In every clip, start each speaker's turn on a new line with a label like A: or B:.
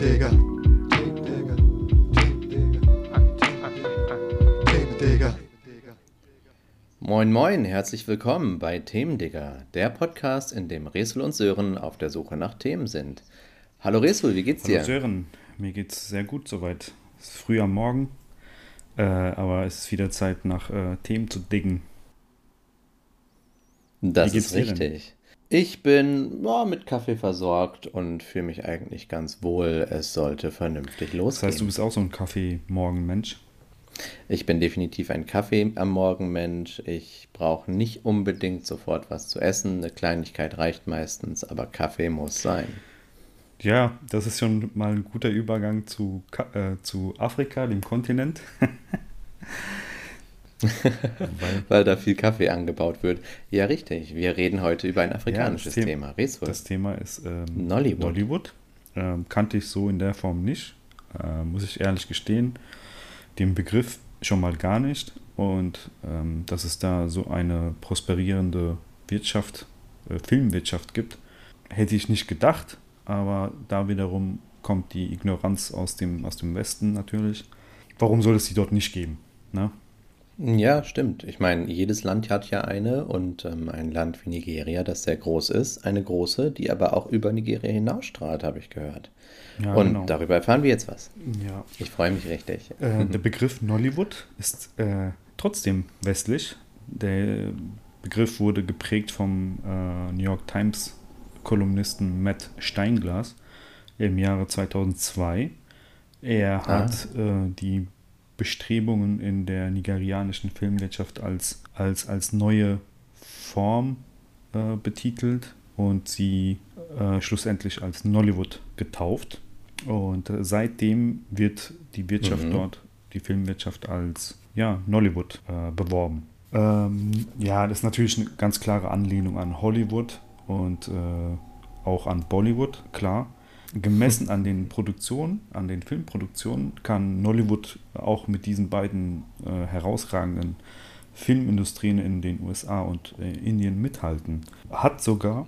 A: Themendigger.
B: Moin Moin, herzlich willkommen bei Themendigger, der Podcast, in dem Resel und Sören auf der Suche nach Themen sind. Hallo Resel, wie geht's
C: Hallo
B: dir?
C: Sören, mir geht's sehr gut soweit. Es ist früh am Morgen, äh, aber es ist wieder Zeit nach äh, Themen zu diggen.
B: Das ist richtig. Ich bin ja, mit Kaffee versorgt und fühle mich eigentlich ganz wohl. Es sollte vernünftig
C: Das
B: losgehen.
C: heißt, du bist auch so ein Kaffee-Morgen-Mensch.
B: Ich bin definitiv ein Kaffee am Morgen Mensch. Ich brauche nicht unbedingt sofort was zu essen. Eine Kleinigkeit reicht meistens, aber Kaffee muss sein.
C: Ja, das ist schon mal ein guter Übergang zu, äh, zu Afrika, dem Kontinent. Weil
B: Weil da viel Kaffee angebaut wird. Ja, richtig. Wir reden heute über ein afrikanisches
C: das The-
B: Thema. Resel.
C: das Thema ist ähm,
B: Nollywood.
C: Nollywood. Ähm, kannte ich so in der Form nicht, äh, muss ich ehrlich gestehen. Den Begriff schon mal gar nicht. Und ähm, dass es da so eine prosperierende Wirtschaft, äh, Filmwirtschaft gibt, hätte ich nicht gedacht. Aber da wiederum kommt die Ignoranz aus dem, aus dem Westen natürlich. Warum soll es die dort nicht geben? Ne?
B: Ja, stimmt. Ich meine, jedes Land hat ja eine und ähm, ein Land wie Nigeria, das sehr groß ist, eine große, die aber auch über Nigeria hinausstrahlt, habe ich gehört.
C: Ja,
B: und
C: genau.
B: darüber erfahren wir jetzt was.
C: Ja,
B: Ich freue mich richtig.
C: Äh, der Begriff Nollywood ist äh, trotzdem westlich. Der Begriff wurde geprägt vom äh, New York Times Kolumnisten Matt Steinglas im Jahre 2002. Er hat äh, die Bestrebungen in der nigerianischen Filmwirtschaft als, als, als neue Form äh, betitelt und sie äh, schlussendlich als Nollywood getauft. Und äh, seitdem wird die Wirtschaft
B: Mhm.
C: dort, die Filmwirtschaft als ja, Nollywood äh, beworben. Ähm, ja, das ist natürlich eine ganz klare Anlehnung an Hollywood und äh, auch an Bollywood, klar. Gemessen an den Produktionen, an den Filmproduktionen, kann Nollywood auch mit diesen beiden äh, herausragenden Filmindustrien in den USA und äh, Indien mithalten. Hat sogar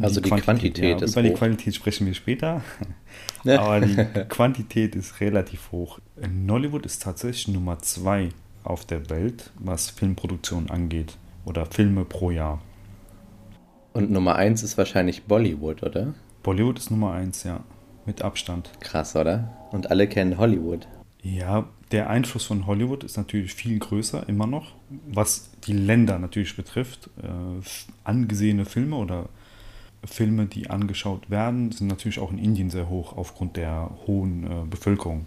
B: Also die Quantität
C: ja,
B: ist
C: Über die
B: hoch.
C: Qualität sprechen wir später. Aber die Quantität ist relativ hoch. Nollywood ist tatsächlich Nummer zwei auf der Welt, was Filmproduktion angeht. Oder Filme pro Jahr.
B: Und Nummer eins ist wahrscheinlich Bollywood, oder?
C: Bollywood ist Nummer eins, ja. Mit Abstand.
B: Krass, oder? Und alle kennen Hollywood.
C: Ja, der Einfluss von Hollywood ist natürlich viel größer, immer noch. Was die Länder natürlich betrifft, äh, angesehene Filme oder Filme, die angeschaut werden, sind natürlich auch in Indien sehr hoch aufgrund der hohen äh, Bevölkerung.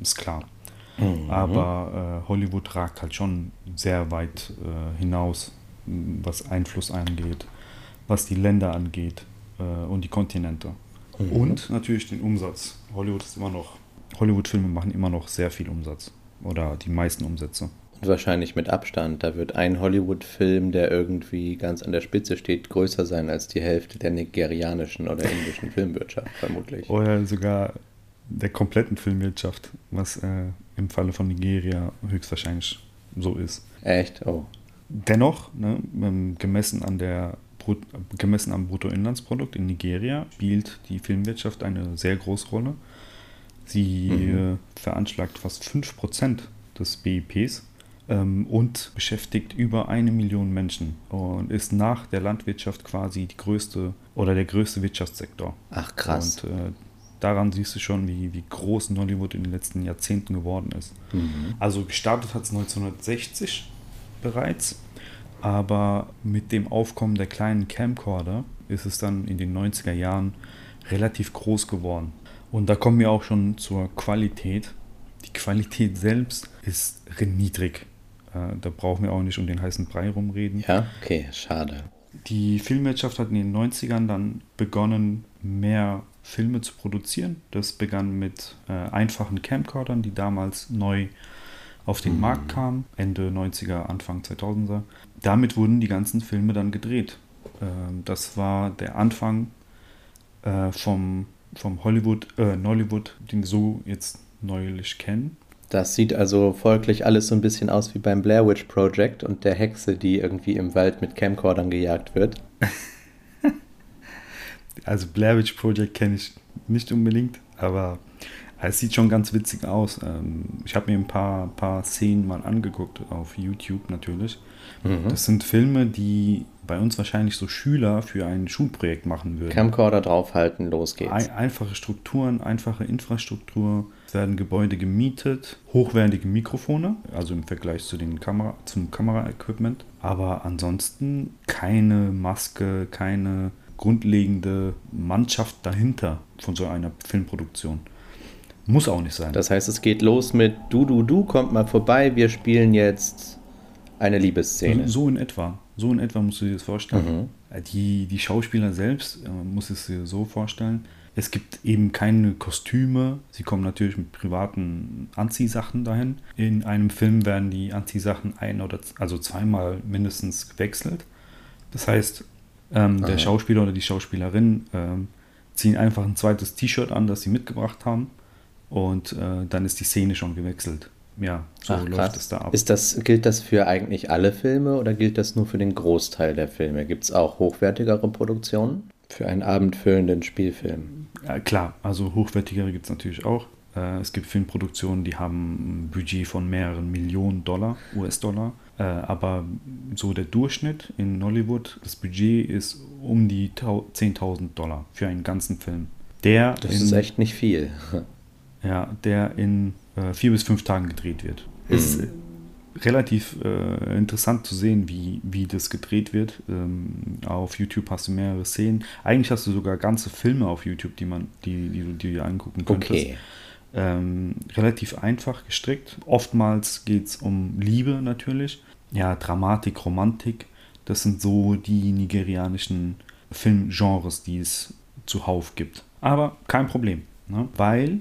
C: Ist klar. Aber äh, Hollywood ragt halt schon sehr weit äh, hinaus, was Einfluss angeht, was die Länder angeht äh, und die Kontinente. Und natürlich den Umsatz. Hollywood ist immer noch, Hollywood-Filme machen immer noch sehr viel Umsatz. Oder die meisten Umsätze.
B: Und wahrscheinlich mit Abstand. Da wird ein Hollywood-Film, der irgendwie ganz an der Spitze steht, größer sein als die Hälfte der nigerianischen oder indischen Filmwirtschaft, vermutlich.
C: Oder sogar der kompletten Filmwirtschaft, was äh, im Falle von Nigeria höchstwahrscheinlich so ist.
B: Echt? Oh.
C: Dennoch, ne, ähm, gemessen, an der, gemessen am Bruttoinlandsprodukt in Nigeria spielt die Filmwirtschaft eine sehr große Rolle. Sie
B: Mhm.
C: äh, veranschlagt fast 5% des BIPs ähm, und beschäftigt über eine Million Menschen und ist nach der Landwirtschaft quasi die größte oder der größte Wirtschaftssektor.
B: Ach, krass.
C: Und äh, daran siehst du schon, wie, wie groß Nollywood in den letzten Jahrzehnten geworden ist.
B: Mhm.
C: Also gestartet hat es 1960 bereits, aber mit dem Aufkommen der kleinen Camcorder ist es dann in den 90er Jahren relativ groß geworden. Und da kommen wir auch schon zur Qualität. Die Qualität selbst ist niedrig. Äh, Da brauchen wir auch nicht um den heißen Brei rumreden.
B: Ja? Okay, schade.
C: Die Filmwirtschaft hat in den 90ern dann begonnen, mehr Filme zu produzieren. Das begann mit äh, einfachen Camcordern, die damals neu auf den Markt kamen, Ende 90er, Anfang 2000er. Damit wurden die ganzen Filme dann gedreht. Ähm, das war der Anfang äh, vom, vom Hollywood, äh, Nollywood, den wir so jetzt neulich kennen.
B: Das sieht also folglich alles so ein bisschen aus wie beim Blair Witch Project und der Hexe, die irgendwie im Wald mit Camcordern gejagt wird.
C: Also Blair Witch Project kenne ich nicht unbedingt, aber Es sieht schon ganz witzig aus. Ähm, ich habe mir ein paar, paar Szenen mal angeguckt auf YouTube natürlich.
B: Mhm.
C: Das sind Filme, die bei uns wahrscheinlich so Schüler für ein Schulprojekt machen würden.
B: Camcorder draufhalten, los geht's.
C: Ein, einfache Strukturen, einfache Infrastruktur. Es werden Gebäude gemietet, hochwertige Mikrofone, also im Vergleich zu den Kamera, zum Kameraequipment. Aber ansonsten keine Maske, keine grundlegende Mannschaft dahinter von so einer Filmproduktion. Muss auch nicht sein.
B: Das heißt, es geht los mit Du, du, du, kommt mal vorbei, wir spielen jetzt eine Liebesszene.
C: So in etwa. So in etwa musst du dir das vorstellen.
B: Mhm.
C: Die, die Schauspieler selbst, äh, muss es dir so vorstellen. Es gibt eben keine Kostüme. Sie kommen natürlich mit privaten Anziehsachen dahin. In einem Film werden die Anziehsachen ein oder also zweimal mindestens gewechselt. Das heißt, ähm, der. Schauspieler oder die Schauspielerin ähm, ziehen einfach ein zweites T-Shirt an, das sie mitgebracht haben. Und äh, dann ist die Szene schon gewechselt. Ja, so
B: Ach,
C: läuft es da ab.
B: Ist das, gilt das für eigentlich alle Filme oder gilt das nur für den Großteil der Filme? Gibt es auch hochwertigere Produktionen für einen abendfüllenden Spielfilm?
C: Ja, klar, also hochwertigere gibt es natürlich auch. Äh, es gibt Filmproduktionen, die haben ein Budget von mehreren Millionen Dollar, US-Dollar. Äh, aber so der Durchschnitt in Hollywood, das Budget ist um die tau- 10.000 Dollar für einen ganzen Film. Der
B: Das ist echt nicht viel.
C: Ja, der in äh, vier bis fünf Tagen gedreht wird. Ist äh, relativ äh, interessant zu sehen, wie, wie das gedreht wird. Ähm, auf YouTube hast du mehrere Szenen. Eigentlich hast du sogar ganze Filme auf YouTube, die man, die, die du dir angucken könntest.
B: Okay.
C: Ähm, relativ einfach gestrickt. Oftmals geht es um Liebe natürlich. Ja, Dramatik, Romantik. Das sind so die nigerianischen Filmgenres, die es zuhauf gibt. Aber kein Problem, ne? weil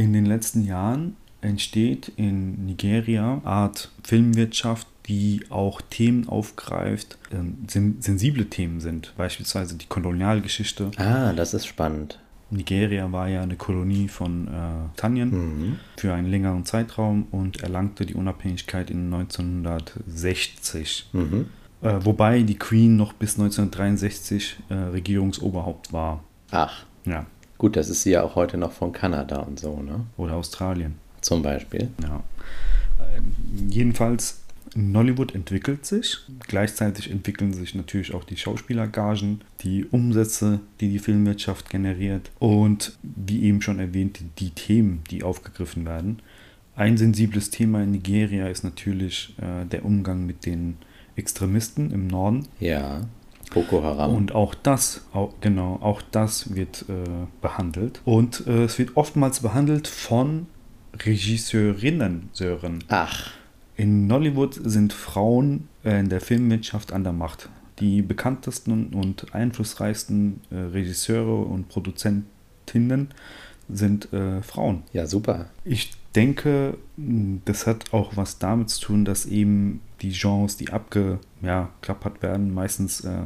C: in den letzten Jahren entsteht in Nigeria eine Art Filmwirtschaft, die auch Themen aufgreift, ähm, sen sensible Themen sind. Beispielsweise die Kolonialgeschichte.
B: Ah, das ist spannend.
C: Nigeria war ja eine Kolonie von äh, Britannien
B: Mhm.
C: für einen längeren Zeitraum und erlangte die Unabhängigkeit in 1960.
B: Mhm.
C: Äh, wobei die Queen noch bis 1963 äh, Regierungsoberhaupt war.
B: Ach,
C: Ja,
B: gut, das ist sie ja auch heute noch von Kanada und so, ne?
C: oder Australien.
B: Zum Beispiel.
C: Ja. Ähm, jedenfalls, Nollywood entwickelt sich. Gleichzeitig entwickeln sich natürlich auch die Schauspielergagen, die Umsätze, die die Filmwirtschaft generiert und wie eben schon erwähnt, die Themen, die aufgegriffen werden. Ein sensibles Thema in Nigeria ist natürlich äh, der Umgang mit den Extremisten im Norden.
B: Ja. Boko Haram.
C: Und auch das, auch, genau, auch das wird äh, behandelt. Und äh, es wird oftmals behandelt von Regisseurinnen. Sören.
B: Ach,
C: In Nollywood sind Frauen äh, in der Filmwirtschaft an der Macht. Die bekanntesten und einflussreichsten äh, Regisseure und Produzentinnen sind äh, Frauen.
B: ja, super.
C: Ich denke, das hat auch was damit zu tun, dass eben die Genres, die abgeklappert werden, meistens äh,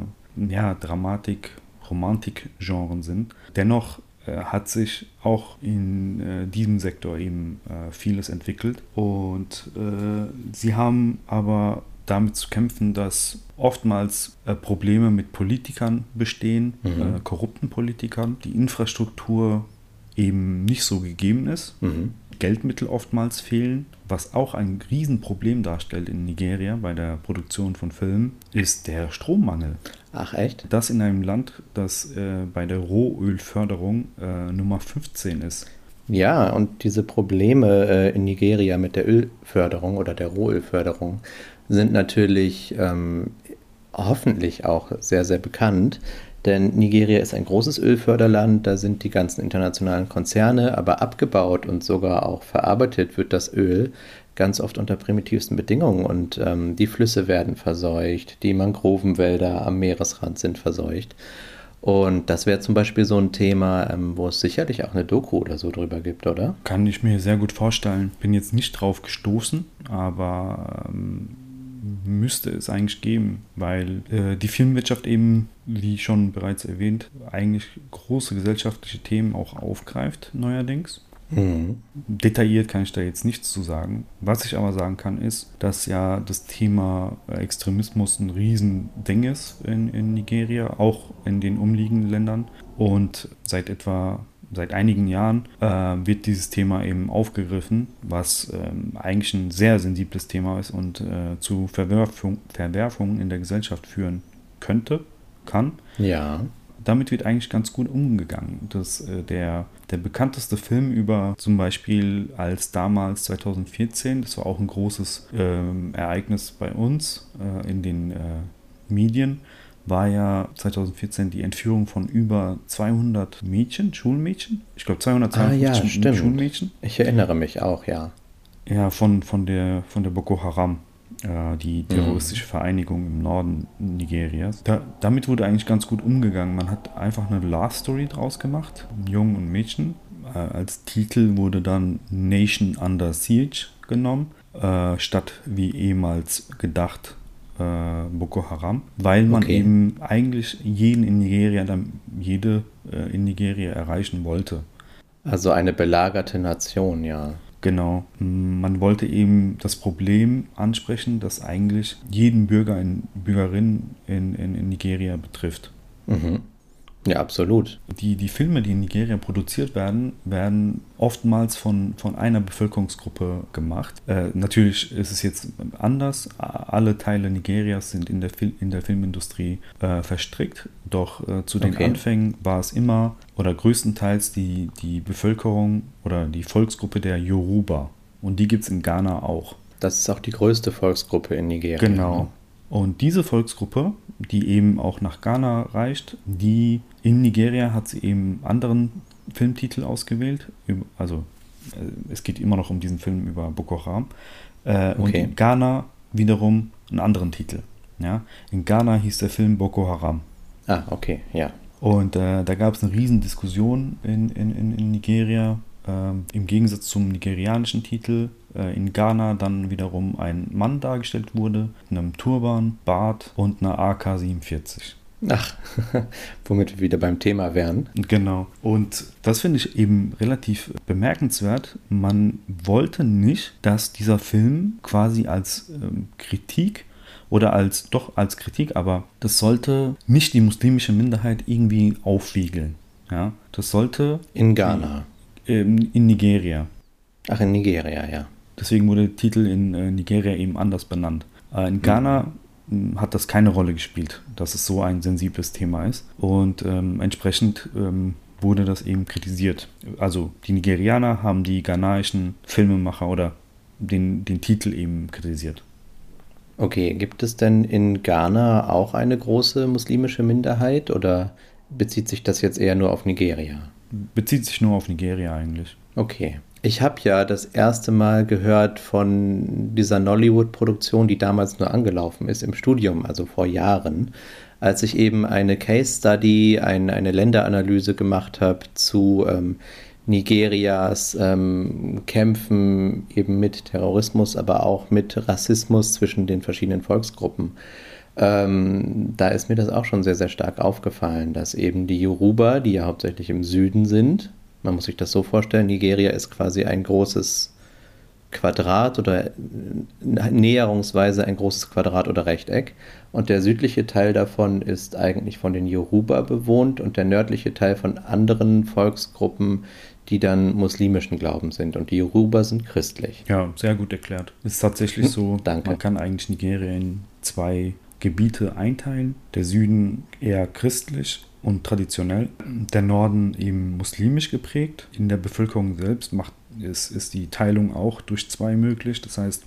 C: ja, Dramatik, Romantik-Genren sind. Dennoch äh, hat sich auch in äh, diesem Sektor eben äh, vieles entwickelt und äh, sie haben aber damit zu kämpfen, dass oftmals äh, Probleme mit Politikern bestehen,
B: Mhm.
C: äh, korrupten Politikern, die Infrastruktur eben nicht so gegeben ist.
B: Mhm.
C: Geldmittel oftmals fehlen. Was auch ein Riesenproblem darstellt in Nigeria bei der Produktion von Filmen, ist der Strommangel.
B: Ach, echt?
C: Das in einem Land, das äh, bei der Rohölförderung äh, Nummer 15 ist.
B: Ja, und diese Probleme äh, in Nigeria mit der Ölförderung oder der Rohölförderung sind natürlich ähm, hoffentlich auch sehr, sehr bekannt. Denn Nigeria ist ein großes Ölförderland, da sind die ganzen internationalen Konzerne, aber abgebaut und sogar auch verarbeitet wird das Öl ganz oft unter primitivsten Bedingungen und ähm, die Flüsse werden verseucht, die Mangrovenwälder am Meeresrand sind verseucht. Und das wäre zum Beispiel so ein Thema, ähm, wo es sicherlich auch eine Doku oder so drüber gibt, oder?
C: Kann ich mir sehr gut vorstellen. Bin jetzt nicht drauf gestoßen, aber ähm, müsste es eigentlich geben, weil äh, die Filmwirtschaft eben, wie schon bereits erwähnt, eigentlich große gesellschaftliche Themen auch aufgreift neuerdings.
B: Mhm.
C: Detailliert kann ich da jetzt nichts zu sagen. Was ich aber sagen kann, ist, dass ja das Thema Extremismus ein Riesending ist in, in Nigeria, auch in den umliegenden Ländern. Und seit etwa seit einigen Jahren äh, wird dieses Thema eben aufgegriffen, was ähm, eigentlich ein sehr sensibles Thema ist und äh, zu Verwerfung, Verwerfungen in der Gesellschaft führen könnte, kann.
B: Ja.
C: Damit wird eigentlich ganz gut umgegangen. Das, äh, der, der bekannteste Film über zum Beispiel als damals 2014, das war auch ein großes ähm, Ereignis bei uns äh, in den äh, Medien, war ja 2014 die Entführung von über 200 Mädchen, Schulmädchen. Ich glaube 252
B: Ah, ja, stimmt.
C: Schulmädchen.
B: Ich erinnere mich auch, ja.
C: Ja, von, von, der, von der Boko Haram, äh, die terroristische Vereinigung im Norden Nigerias. Da, damit wurde eigentlich ganz gut umgegangen. Man hat einfach eine Love Story draus gemacht, Jungen und Mädchen. Äh, als Titel wurde dann Nation Under Siege genommen, äh, statt wie ehemals gedacht äh, Boko Haram, weil man
B: Okay.
C: eben eigentlich jeden in Nigeria, jede äh, in Nigeria erreichen wollte.
B: Also eine belagerte Nation, ja.
C: Genau. Man wollte eben das Problem ansprechen, das eigentlich jeden Bürger und Bürgerin in, in, in Nigeria betrifft.
B: Mhm. Ja, absolut.
C: Die, die Filme, die in Nigeria produziert werden, werden oftmals von, von einer Bevölkerungsgruppe gemacht. Äh, natürlich ist es jetzt anders. Alle Teile Nigerias sind in der, Fil in der Filmindustrie äh, verstrickt. Doch äh, zu den
B: Okay.
C: Anfängen war es immer oder größtenteils die, die Bevölkerung oder die Volksgruppe der Yoruba. Und die gibt es in Ghana auch.
B: Das ist auch die größte Volksgruppe in Nigeria.
C: Genau. Und diese Volksgruppe, die eben auch nach Ghana reicht, die in Nigeria hat sie eben anderen Filmtitel ausgewählt. Also äh, es geht immer noch um diesen Film über Boko Haram. Äh, Und
B: Okay.
C: in Ghana wiederum einen anderen Titel. Ja? In Ghana hieß der Film Boko Haram.
B: Ah, okay, ja.
C: Und äh, da gab es eine riesen Diskussion in, in, in, in Nigeria. Ähm, Im Gegensatz zum nigerianischen Titel äh, in Ghana dann wiederum ein Mann dargestellt wurde, mit einem Turban, Bart und einer AK-47.
B: Ach, womit wir wieder beim Thema wären.
C: Genau. Und das finde ich eben relativ bemerkenswert. Man wollte nicht, dass dieser Film quasi als ähm, Kritik oder als doch als Kritik, aber das sollte nicht die muslimische Minderheit irgendwie aufwiegeln. Ja, das sollte
B: In Ghana.
C: Ähm, in Nigeria.
B: Ach, in Nigeria, ja.
C: Deswegen wurde der Titel in äh, Nigeria eben anders benannt. Äh, in Ghana mh, hat das keine Rolle gespielt, dass es so ein sensibles Thema ist. Und ähm, entsprechend ähm, wurde das eben kritisiert. Also die Nigerianer haben die ghanaischen Filmemacher oder den, den Titel eben kritisiert.
B: Okay, gibt es denn in Ghana auch eine große muslimische Minderheit oder bezieht sich das jetzt eher nur auf Nigeria?
C: Bezieht sich nur auf Nigeria eigentlich.
B: Okay. Ich habe ja das erste Mal gehört von dieser Nollywood-Produktion, die damals nur angelaufen ist im Studium, also vor Jahren, als ich eben eine Case Study, ein, eine Länderanalyse gemacht habe zu ähm, Nigerias ähm, Kämpfen eben mit Terrorismus, aber auch mit Rassismus zwischen den verschiedenen Volksgruppen. Ähm, da ist mir das auch schon sehr, sehr stark aufgefallen, dass eben die Yoruba, die ja hauptsächlich im Süden sind, man muss sich das so vorstellen, Nigeria ist quasi ein großes Quadrat oder äh, näherungsweise ein großes Quadrat oder Rechteck. Und der südliche Teil davon ist eigentlich von den Yoruba bewohnt und der nördliche Teil von anderen Volksgruppen, die dann muslimischen Glaubens sind. Und die Yoruba sind christlich.
C: Ja, sehr gut erklärt. Ist tatsächlich so,
B: danke.
C: man kann eigentlich Nigeria in zwei Gebiete einteilen. Der Süden eher christlich und traditionell, der Norden eben muslimisch geprägt. In der Bevölkerung selbst macht, ist, ist die Teilung auch durch zwei möglich. Das heißt,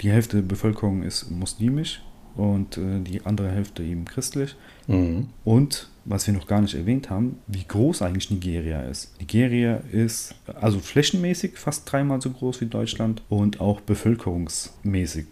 C: die Hälfte der Bevölkerung ist muslimisch und äh, die andere Hälfte eben christlich.
B: Mhm.
C: Und was wir noch gar nicht erwähnt haben, wie groß eigentlich Nigeria ist. Nigeria ist also flächenmäßig fast dreimal so groß wie Deutschland und auch bevölkerungsmäßig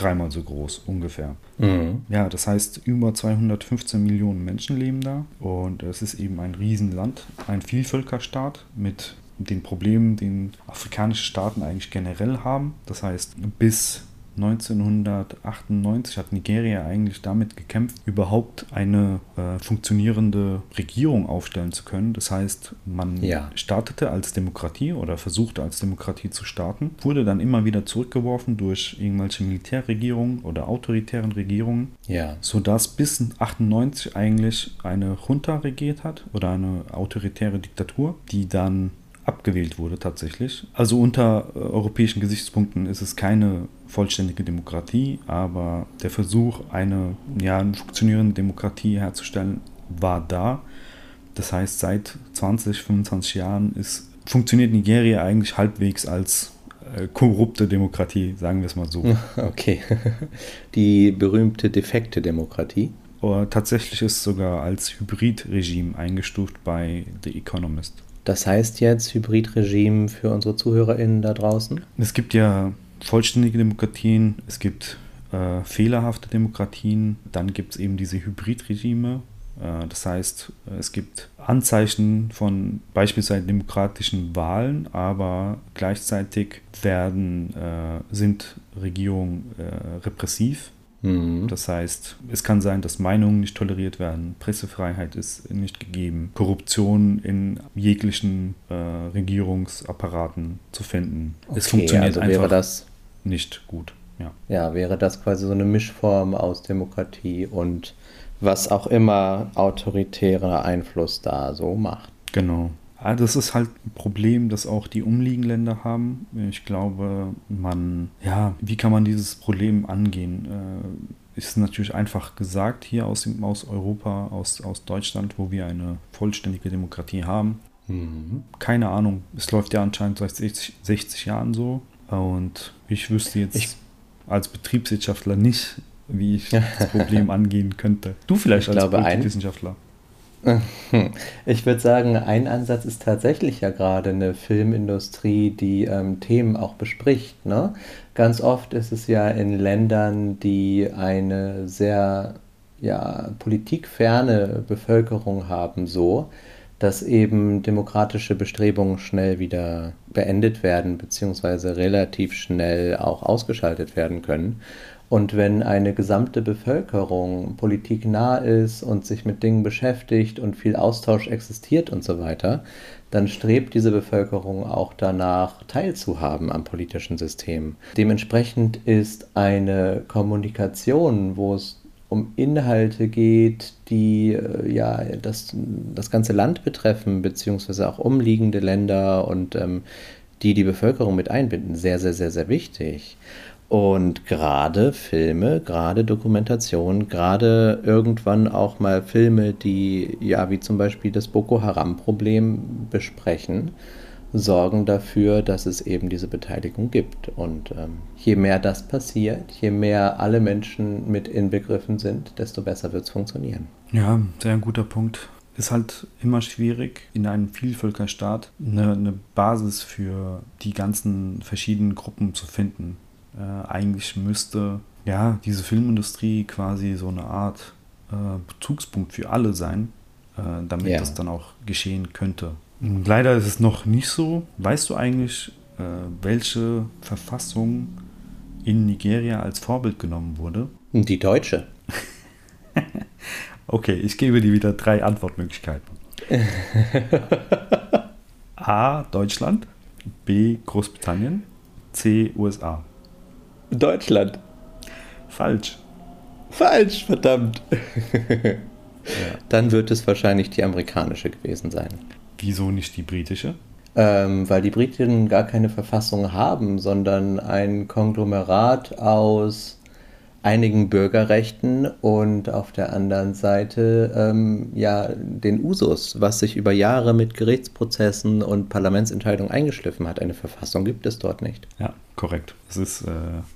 C: dreimal so groß ungefähr.
B: Mhm.
C: Ja, das heißt, über 215 Millionen Menschen leben da und es ist eben ein Riesenland, ein Vielvölkerstaat mit den Problemen, den afrikanische Staaten eigentlich generell haben. Das heißt, bis 1998 hat Nigeria eigentlich damit gekämpft, überhaupt eine äh, funktionierende Regierung aufstellen zu können. Das heißt, man
B: Ja.
C: startete als Demokratie oder versuchte als Demokratie zu starten, wurde dann immer wieder zurückgeworfen durch irgendwelche Militärregierungen oder autoritären Regierungen,
B: Ja.
C: sodass bis 98 eigentlich eine Junta regiert hat oder eine autoritäre Diktatur, die dann abgewählt wurde tatsächlich. Also unter äh, europäischen Gesichtspunkten ist es keine vollständige Demokratie, aber der Versuch, eine, ja, eine funktionierende Demokratie herzustellen, war da. Das heißt, seit 20, 25 Jahren ist, funktioniert Nigeria eigentlich halbwegs als äh, korrupte Demokratie, sagen wir es mal so.
B: Okay. Die berühmte defekte Demokratie.
C: Aber tatsächlich ist es sogar als Hybridregime eingestuft bei The Economist.
B: Das heißt jetzt Hybridregime für unsere ZuhörerInnen da draußen?
C: Es gibt ja vollständige Demokratien, es gibt äh, fehlerhafte Demokratien, dann gibt es eben diese Hybridregime. Äh, das heißt, äh, es gibt Anzeichen von beispielsweise demokratischen Wahlen, aber gleichzeitig werden, äh, sind Regierungen äh, repressiv.
B: Mhm.
C: Das heißt, es kann sein, dass Meinungen nicht toleriert werden, Pressefreiheit ist nicht gegeben, Korruption in jeglichen äh, Regierungsapparaten zu finden. es
B: Okay,
C: funktioniert
B: also
C: einfach
B: das,
C: nicht gut. Ja.
B: ja, wäre das quasi so eine Mischform aus Demokratie und was auch immer autoritärer Einfluss da so macht.
C: Genau. Ah, Das ist halt ein Problem, das auch die umliegenden Länder haben. Ich glaube, man, ja, wie kann man dieses Problem angehen? Äh, Ist natürlich einfach gesagt hier aus, dem, aus Europa, aus, aus Deutschland, wo wir eine vollständige Demokratie haben.
B: Mhm.
C: Keine Ahnung, es läuft ja anscheinend seit 60, 60 Jahren so. Und ich wüsste jetzt
B: Ich-
C: als Betriebswirtschaftler nicht, wie ich das Problem angehen könnte. Du vielleicht
B: Ich
C: als
B: glaube, ein-. Ich würde sagen, ein Ansatz ist tatsächlich ja gerade eine Filmindustrie, die ähm, Themen auch bespricht. Ne? Ganz oft ist es ja in Ländern, die eine sehr ja, politikferne Bevölkerung haben, so, dass eben demokratische Bestrebungen schnell wieder beendet werden, beziehungsweise relativ schnell auch ausgeschaltet werden können. Und wenn eine gesamte Bevölkerung politiknah ist und sich mit Dingen beschäftigt und viel Austausch existiert und so weiter, dann strebt diese Bevölkerung auch danach, teilzuhaben am politischen System. Dementsprechend ist eine Kommunikation, wo es um Inhalte geht, die äh, ja das, das ganze Land betreffen, beziehungsweise auch umliegende Länder und ähm, die die Bevölkerung mit einbinden, sehr, sehr, sehr, sehr wichtig. Und gerade Filme, gerade Dokumentationen, gerade irgendwann auch mal Filme, die ja wie zum Beispiel das Boko Haram-Problem besprechen, sorgen dafür, dass es eben diese Beteiligung gibt. Und ähm, je mehr das passiert, je mehr alle Menschen mit inbegriffen sind, desto besser wird es funktionieren.
C: Ja, sehr guter Punkt. Ist halt immer schwierig, in einem Vielvölkerstaat eine, eine Basis für die ganzen verschiedenen Gruppen zu finden. Äh, eigentlich müsste ja diese Filmindustrie quasi so eine Art äh, Bezugspunkt für alle sein, äh, damit
B: Ja.
C: das dann auch geschehen könnte. Leider ist es noch nicht so. Weißt du eigentlich, äh, welche Verfassung in Nigeria als Vorbild genommen wurde?
B: Die Deutsche.
C: Okay, ich gebe dir wieder drei Antwortmöglichkeiten. A. Deutschland. B. Großbritannien. C. USA.
B: Deutschland.
C: Falsch.
B: Falsch, verdammt. Dann wird es wahrscheinlich die amerikanische gewesen sein.
C: Wieso nicht die britische?
B: Ähm, weil die Briten gar keine Verfassung haben, sondern ein Konglomerat aus einigen Bürgerrechten und auf der anderen Seite ähm, ja den Usus, was sich über Jahre mit Gerichtsprozessen und Parlamentsentscheidungen eingeschliffen hat. Eine Verfassung gibt es dort nicht.
C: Ja, korrekt. Es ist, äh,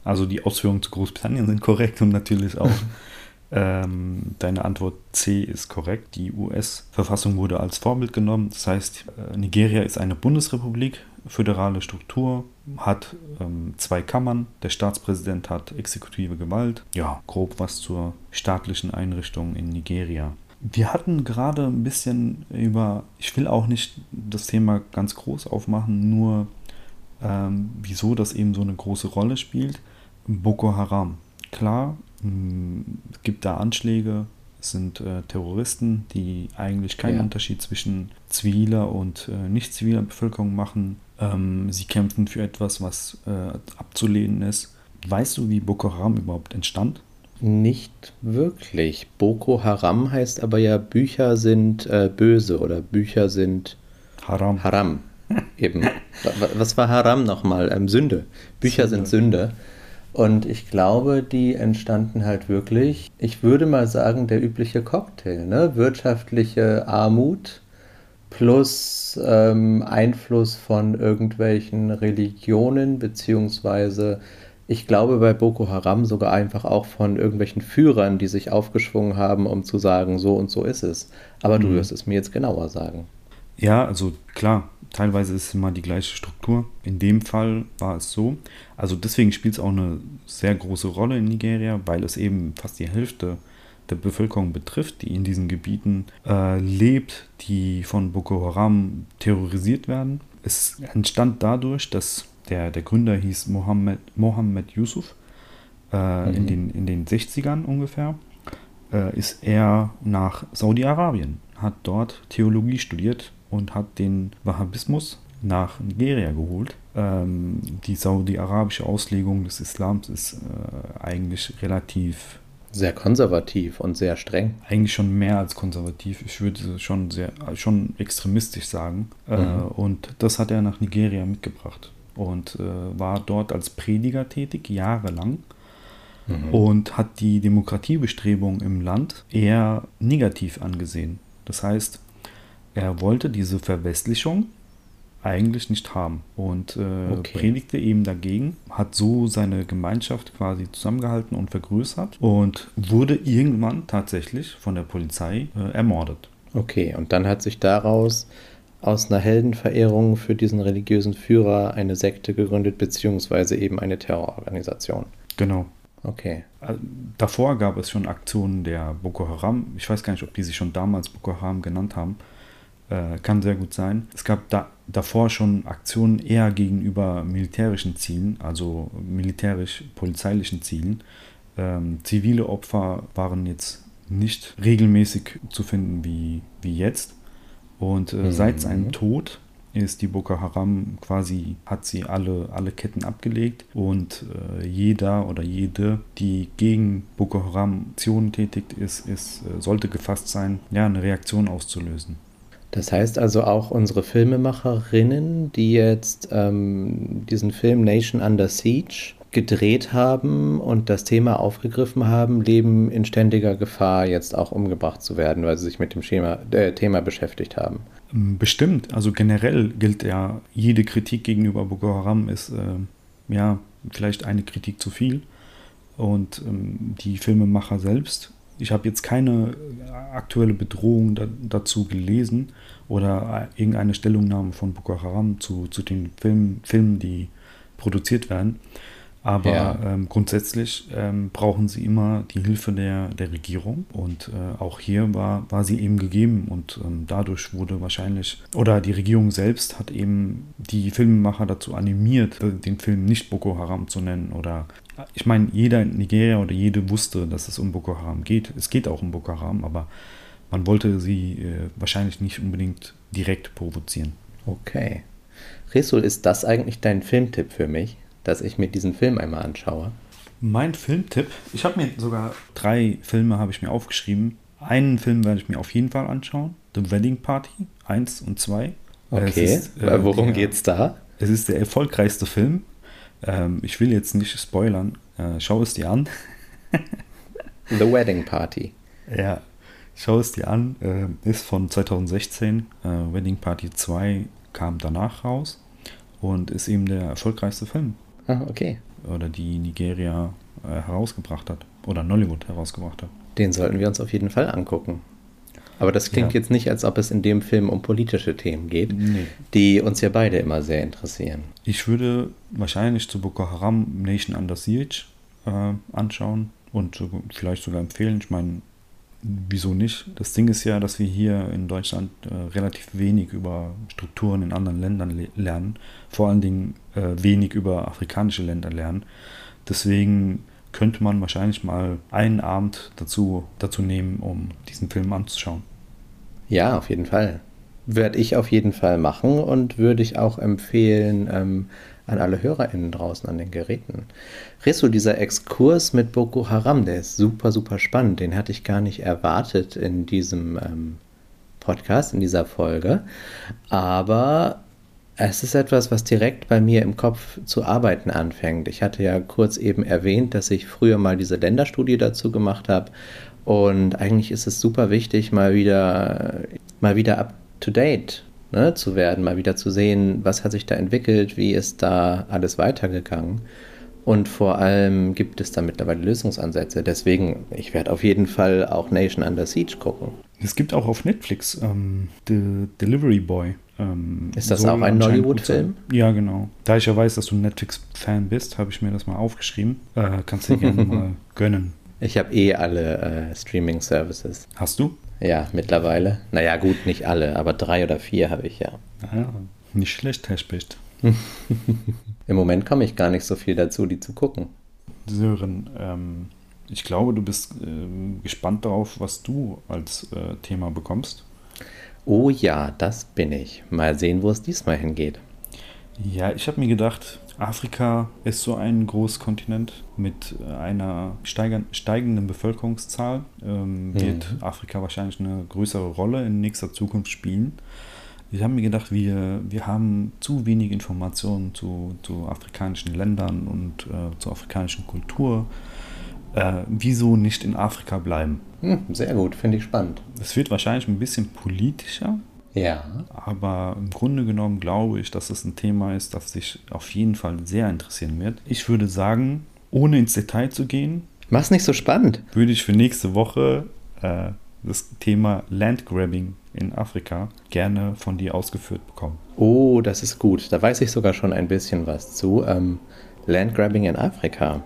C: also die Ausführungen zu Großbritannien sind korrekt und natürlich auch ähm, deine Antwort C ist korrekt. Die US-Verfassung wurde als Vorbild genommen. Das heißt, äh, Nigeria ist eine Bundesrepublik, föderale Struktur, hat ähm, zwei Kammern. Der Staatspräsident hat exekutive Gewalt. Ja, grob was zur staatlichen Einrichtung in Nigeria. Wir hatten gerade ein bisschen über, ich will auch nicht das Thema ganz groß aufmachen, nur ähm, wieso das eben so eine große Rolle spielt. Boko Haram. Klar, mh, es gibt da Anschläge, es sind äh, Terroristen, die eigentlich keinen
B: Ja.
C: Unterschied zwischen ziviler und äh, nicht ziviler Bevölkerung machen. Ähm, sie kämpfen für etwas, was äh, abzulehnen ist. Weißt du, wie Boko Haram überhaupt entstand?
B: Nicht wirklich. Boko Haram heißt aber ja, Bücher sind äh, böse oder Bücher sind
C: Haram.
B: Haram. Eben. Wa- Was war Haram nochmal? Ähm, Sünde. Bücher sind Sünde. Und ich glaube, die entstanden halt wirklich, ich würde mal sagen, der übliche Cocktail, ne? Wirtschaftliche Armut plus ähm, Einfluss von irgendwelchen Religionen, beziehungsweise ich glaube bei Boko Haram sogar einfach auch von irgendwelchen Führern, die sich aufgeschwungen haben, um zu sagen, so und so ist es. Aber du wirst es mir jetzt genauer sagen.
C: Ja, also klar, teilweise ist es immer die gleiche Struktur. In dem Fall war es so. Also deswegen spielt es auch eine sehr große Rolle in Nigeria, weil es eben fast die Hälfte der Bevölkerung betrifft, die in diesen Gebieten äh, lebt, die von Boko Haram terrorisiert werden. Es entstand dadurch, dass der, der Gründer hieß Mohammed, Mohammed Yusuf äh, in, den, in den 60ern ungefähr äh, ist er nach Saudi-Arabien, hat dort Theologie studiert und hat den Wahhabismus nach Nigeria geholt. Ähm, die saudi-arabische Auslegung des Islams ist äh, eigentlich relativ,
B: Sehr konservativ und sehr streng.
C: eigentlich schon mehr als konservativ. Ich würde schon sehr, schon extremistisch sagen. Äh,
B: Mhm.
C: und das hat er nach Nigeria mitgebracht und äh, war dort als Prediger tätig, jahrelang und hat die Demokratiebestrebungen im Land eher negativ angesehen. Das heißt, er wollte diese Verwestlichung eigentlich nicht haben und äh,
B: Okay.
C: predigte eben dagegen, hat so seine Gemeinschaft quasi zusammengehalten und vergrößert und wurde irgendwann tatsächlich von der Polizei äh, ermordet.
B: Okay, und dann hat sich daraus aus einer Heldenverehrung für diesen religiösen Führer eine Sekte gegründet, beziehungsweise eben eine Terrororganisation.
C: Genau.
B: Okay.
C: Äh, Davor gab es schon Aktionen der Boko Haram. Ich weiß gar nicht, ob die sich schon damals Boko Haram genannt haben. Äh, kann sehr gut sein. Es gab da, davor schon Aktionen eher gegenüber militärischen Zielen, also militärisch-polizeilichen Zielen. Ähm, zivile Opfer waren jetzt nicht regelmäßig zu finden wie, wie jetzt. Und äh, seit seinem Tod ist die Boko Haram quasi, hat sie alle, alle Ketten abgelegt und äh, jeder oder jede, die gegen Boko Haram Aktionen tätigt ist, ist, äh, sollte gefasst sein, ja, eine Reaktion auszulösen.
B: Das heißt also auch unsere Filmemacherinnen, die jetzt ähm, diesen Film Nation Under Siege gedreht haben und das Thema aufgegriffen haben, leben in ständiger Gefahr, jetzt auch umgebracht zu werden, weil sie sich mit dem Schema, äh, Thema beschäftigt haben.
C: Bestimmt, also generell gilt ja, jede Kritik gegenüber Boko Haram ist äh, ja vielleicht eine Kritik zu viel. Und ähm, die Filmemacher selbst, ich habe jetzt keine aktuelle Bedrohung da, dazu gelesen oder irgendeine Stellungnahme von Boko Haram zu, zu den Filmen, Filmen, die produziert werden. Aber
B: Ja.
C: ähm, grundsätzlich ähm, brauchen sie immer die Hilfe der, der Regierung. Und äh, auch hier war, war sie eben gegeben. Und ähm, dadurch wurde wahrscheinlich, oder die Regierung selbst hat eben die Filmemacher dazu animiert, äh, den Film nicht Boko Haram zu nennen. Oder ich meine, jeder in Nigeria oder jede wusste, dass es um Boko Haram geht. Es geht auch um Boko Haram, aber man wollte sie äh, wahrscheinlich nicht unbedingt direkt provozieren.
B: Okay. Resul, ist das eigentlich dein Filmtipp für mich, dass ich mir diesen Film einmal anschaue?
C: Mein Filmtipp, ich habe mir sogar drei Filme habe ich mir aufgeschrieben. Einen Film werde ich mir auf jeden Fall anschauen. The Wedding Party 1 und 2.
B: Okay.
C: Es ist, äh,
B: Worum
C: der-
B: geht's da?
C: Es ist der erfolgreichste Film. Ähm, ich will jetzt nicht spoilern. Äh, schau es dir an.
B: The Wedding Party.
C: Ja, schau es dir an. Äh, ist von 2016. Äh, Wedding Party 2 kam danach raus und ist eben der erfolgreichste Film.
B: Ah, okay.
C: Oder die Nigeria äh, herausgebracht hat. Oder Nollywood herausgebracht hat.
B: Den sollten wir uns auf jeden Fall angucken. Aber das klingt
C: Ja.
B: jetzt nicht, als ob es in dem Film um politische Themen geht,
C: Nee.
B: die uns ja beide immer sehr interessieren.
C: Ich würde wahrscheinlich zu Boko Haram Nation Under Siege äh, anschauen und vielleicht sogar empfehlen. Ich meine, wieso nicht? Das Ding ist ja, dass wir hier in Deutschland äh, relativ wenig über Strukturen in anderen Ländern le lernen, vor allen Dingen äh, wenig über afrikanische Länder lernen. Deswegen könnte man wahrscheinlich mal einen Abend dazu, dazu nehmen, um diesen Film anzuschauen.
B: Ja, auf jeden Fall. Werde ich auf jeden Fall machen und würde ich auch empfehlen ähm, an alle HörerInnen draußen an den Geräten. Resu, dieser Exkurs mit Boko Haram, der ist super, super spannend. Den hatte ich gar nicht erwartet in diesem ähm, Podcast, in dieser Folge. Aber es ist etwas, was direkt bei mir im Kopf zu arbeiten anfängt. Ich hatte ja kurz eben erwähnt, dass ich früher mal diese Länderstudie dazu gemacht habe. Und eigentlich ist es super wichtig, mal wieder, mal wieder up to date ne, zu werden, mal wieder zu sehen, was hat sich da entwickelt, wie ist da alles weitergegangen. Und vor allem gibt es da mittlerweile Lösungsansätze. Deswegen, ich werde auf jeden Fall auch Nation Under Siege gucken.
C: Es gibt auch auf Netflix ähm, The Delivery Boy. Ähm,
B: ist das auch ein Nollywood-Film?
C: Ja, genau. Da ich ja weiß, dass du Netflix-Fan bist, habe ich mir das mal aufgeschrieben. Äh, kannst du dir gerne mal gönnen.
B: Ich habe eh alle äh, Streaming-Services.
C: Hast du?
B: Ja, mittlerweile. Naja, gut, nicht alle, aber drei oder vier habe ich ja.
C: Ja, nicht schlecht, Herr Specht.
B: Im Moment komme ich gar nicht so viel dazu, die zu gucken.
C: Sören, ähm, ich glaube, du bist äh, gespannt darauf, was du als äh, Thema bekommst.
B: Oh ja, das bin ich. Mal sehen, wo es diesmal hingeht.
C: Ja, ich habe mir gedacht, Afrika ist so ein Großkontinent mit einer steigenden Bevölkerungszahl. Ähm, wird mhm. Afrika wahrscheinlich eine größere Rolle in nächster Zukunft spielen. Ich habe mir gedacht, wir, wir haben zu wenig Informationen zu, zu afrikanischen Ländern und äh, zur afrikanischen Kultur. Äh, wieso nicht in Afrika bleiben?
B: Hm, sehr gut, finde ich spannend.
C: Es wird wahrscheinlich ein bisschen politischer.
B: Ja.
C: Aber im Grunde genommen glaube ich, dass es ein Thema ist, das sich auf jeden Fall sehr interessieren wird. Ich würde sagen, ohne ins Detail zu gehen.
B: Mach's nicht so spannend.
C: Würde ich für nächste Woche äh, das Thema Landgrabbing in Afrika gerne von dir ausgeführt bekommen.
B: Oh, das ist gut. Da weiß ich sogar schon ein bisschen was zu. Ähm, Landgrabbing in Afrika.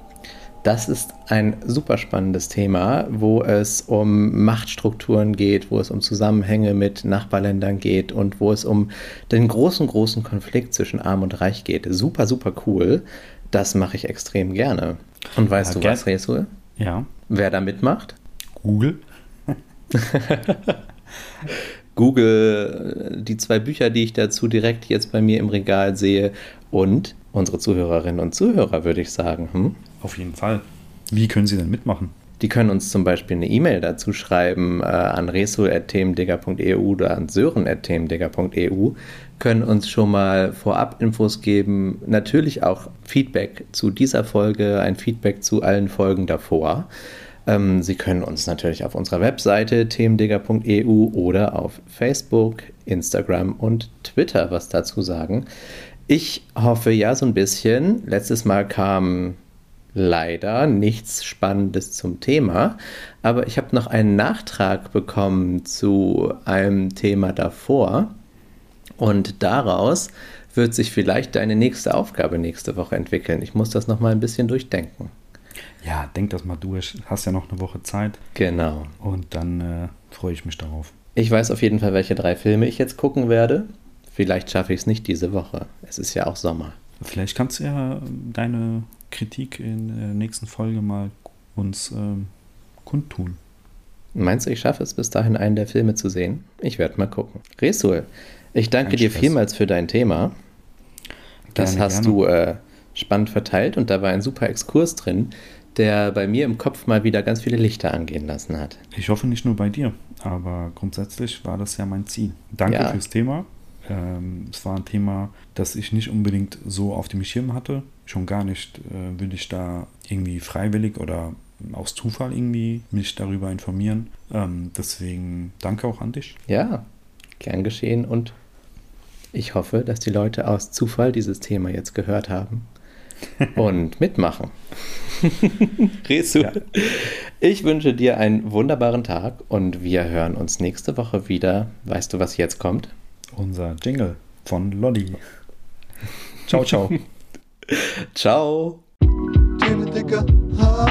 B: Das ist ein super spannendes Thema, wo es um Machtstrukturen geht, wo es um Zusammenhänge mit Nachbarländern geht und wo es um den großen, großen Konflikt zwischen Arm und Reich geht. Super, super cool. Das mache ich extrem gerne. Und weißt ja, du was, Resul?
C: Ja.
B: Wer da mitmacht?
C: Google.
B: Google, die zwei Bücher, die ich dazu direkt jetzt bei mir im Regal sehe und unsere Zuhörerinnen und Zuhörer, würde ich sagen. Hm?
C: Auf jeden Fall. Wie können sie denn mitmachen?
B: Die können uns zum Beispiel eine E-Mail dazu schreiben äh, an resul.themendigger.eu oder an sören.themendigger.eu, können uns schon mal vorab Infos geben, natürlich auch Feedback zu dieser Folge, ein Feedback zu allen Folgen davor. Ähm, Sie können uns natürlich auf unserer Webseite themendigger.eu oder auf Facebook, Instagram und Twitter was dazu sagen. Ich hoffe ja so ein bisschen. Letztes Mal kam leider nichts Spannendes zum Thema, aber ich habe noch einen Nachtrag bekommen zu einem Thema davor und daraus wird sich vielleicht deine nächste Aufgabe nächste Woche entwickeln. Ich muss das noch mal ein bisschen durchdenken.
C: Ja, denk das mal durch. Hast ja noch eine Woche Zeit.
B: Genau.
C: Und dann äh, freue ich mich darauf.
B: Ich weiß auf jeden Fall, welche drei Filme ich jetzt gucken werde. Vielleicht schaffe ich es nicht diese Woche. Es ist ja auch Sommer.
C: Vielleicht kannst du ja deine Kritik in der nächsten Folge mal uns ähm, kundtun.
B: Meinst du, ich schaffe es bis dahin, einen der Filme zu sehen? Ich werde mal gucken. Resul, ich danke Kein dir Stress. vielmals für dein Thema. Das gerne, hast gerne. du äh, spannend verteilt und da war ein super Exkurs drin, der bei mir im Kopf mal wieder ganz viele Lichter angehen lassen hat.
C: Ich hoffe nicht nur bei dir, aber grundsätzlich war das ja mein Ziel. Danke ja. fürs Thema. Ähm, es war ein Thema, das ich nicht unbedingt so auf dem Schirm hatte. Schon gar nicht äh, will ich da irgendwie freiwillig oder aus Zufall irgendwie mich darüber informieren. Ähm, deswegen danke auch an dich.
B: Ja, gern geschehen und ich hoffe, dass die Leute aus Zufall dieses Thema jetzt gehört haben und mitmachen. Resu, ja. ich wünsche dir einen wunderbaren Tag und wir hören uns nächste Woche wieder. Weißt du, was jetzt kommt?
C: Unser Jingle von Lolli. Ciao, ciao.
B: ciao.
A: Themen Digger, ha.